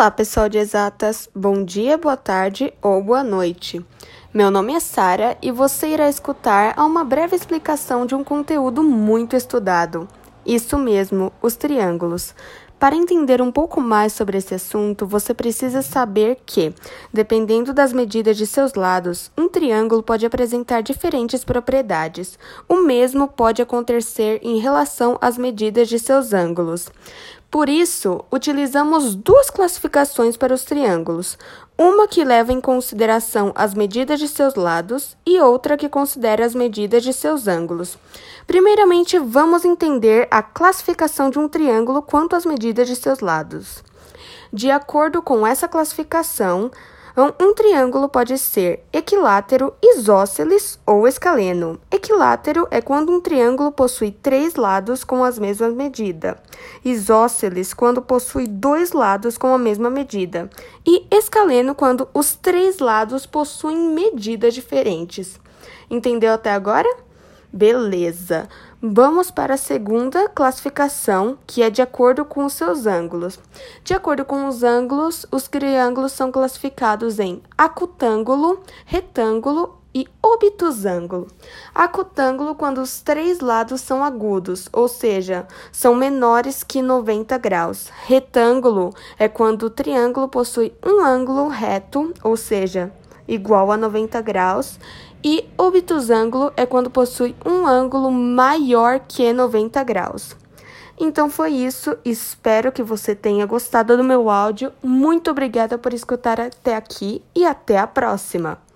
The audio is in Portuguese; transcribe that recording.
Olá, pessoal de exatas. Bom dia, boa tarde ou boa noite. Meu nome é Sara e você irá escutar uma breve explicação de um conteúdo muito estudado. Isso mesmo, os triângulos. Para entender um pouco mais sobre esse assunto, você precisa saber que, dependendo das medidas de seus lados, um triângulo pode apresentar diferentes propriedades. O mesmo pode acontecer em relação às medidas de seus ângulos. Por isso, utilizamos duas classificações para os triângulos: uma que leva em consideração as medidas de seus lados e outra que considera as medidas de seus ângulos. Primeiramente, vamos entender a classificação de um triângulo quanto às medidas de seus lados. De acordo com essa classificação, um triângulo pode ser equilátero, isósceles ou escaleno. Equilátero é quando um triângulo possui três lados com as mesmas medidas. Isósceles, quando possui dois lados com a mesma medida. E escaleno, quando os três lados possuem medidas diferentes. Entendeu até agora? Beleza. Vamos para a segunda classificação, que é de acordo com os seus ângulos. De acordo com os ângulos, os triângulos são classificados em acutângulo, retângulo e obtusângulo. Acutângulo quando os três lados são agudos, ou seja, são menores que 90 graus. Retângulo é quando o triângulo possui um ângulo reto, ou seja, igual a 90 graus, e obtusângulo é quando possui um ângulo maior que 90 graus. Então foi isso, espero que você tenha gostado do meu áudio. Muito obrigada por escutar até aqui e até a próxima!